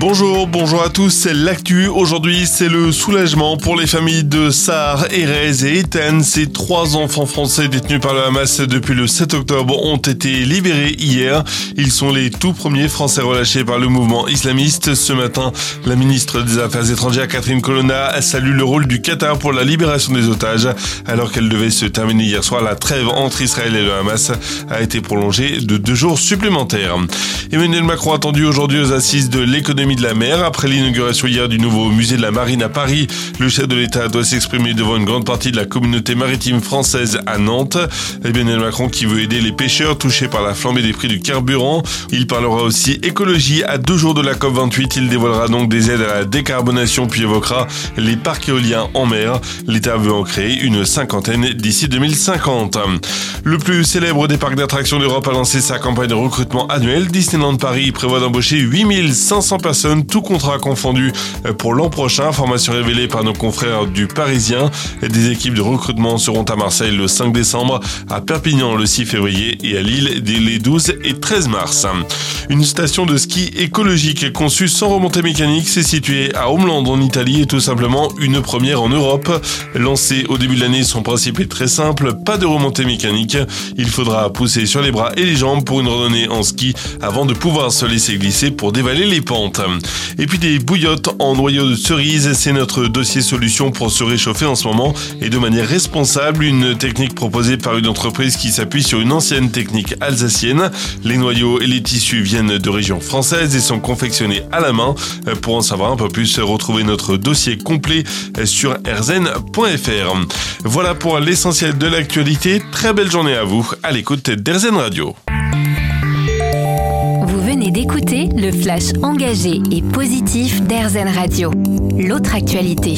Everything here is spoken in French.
Bonjour, bonjour à tous, c'est l'actu. Aujourd'hui, c'est le soulagement pour les familles de Sahar, Erez et Ethan. Ces trois enfants français détenus par le Hamas depuis le 7 octobre ont été libérés hier. Ils sont les tout premiers Français relâchés par le mouvement islamiste. Ce matin, la ministre des Affaires étrangères Catherine Colonna salue le rôle du Qatar pour la libération des otages. Alors qu'elle devait se terminer hier soir, la trêve entre Israël et le Hamas a été prolongée de deux jours supplémentaires. Emmanuel Macron attendu aujourd'hui aux assises de l'économie de la mer. Après l'inauguration hier du nouveau musée de la marine à Paris, le chef de l'État doit s'exprimer devant une grande partie de la communauté maritime française à Nantes. Emmanuel Macron qui veut aider les pêcheurs touchés par la flambée des prix du carburant. Il parlera aussi écologie à deux jours de la COP28. Il dévoilera donc des aides à la décarbonation puis évoquera les parcs éoliens en mer. L'État veut en créer une cinquantaine d'ici 2050. Le plus célèbre des parcs d'attractions d'Europe a lancé sa campagne de recrutement annuelle. Disneyland Paris prévoit d'embaucher 8500 personnes tout contrat confondu pour l'an prochain. Information révélée par nos confrères du Parisien. Des équipes de recrutement seront à Marseille le 5 décembre, à Perpignan le 6 février et à Lille dès les 12 et 13 mars. Une station de ski écologique conçue sans remontée mécanique, s'est située à Homeland en Italie et tout simplement une première en Europe. Lancée au début de l'année, son principe est très simple, pas de remontée mécanique. Il faudra pousser sur les bras et les jambes pour une randonnée en ski avant de pouvoir se laisser glisser pour dévaler les pentes. Et puis des bouillottes en noyau de cerise, c'est notre dossier solution pour se réchauffer en ce moment et de manière responsable, une technique proposée par une entreprise qui s'appuie sur une ancienne technique alsacienne. Les noyaux et les tissus viennent de régions françaises et sont confectionnés à la main. Pour en savoir un peu plus, retrouvez notre dossier complet sur erzen.fr. Voilà pour l'essentiel de l'actualité. Très belle journée à vous à l'écoute d'Erzen Radio d'écouter le flash engagé et positif d'Airzen Radio. L'autre actualité.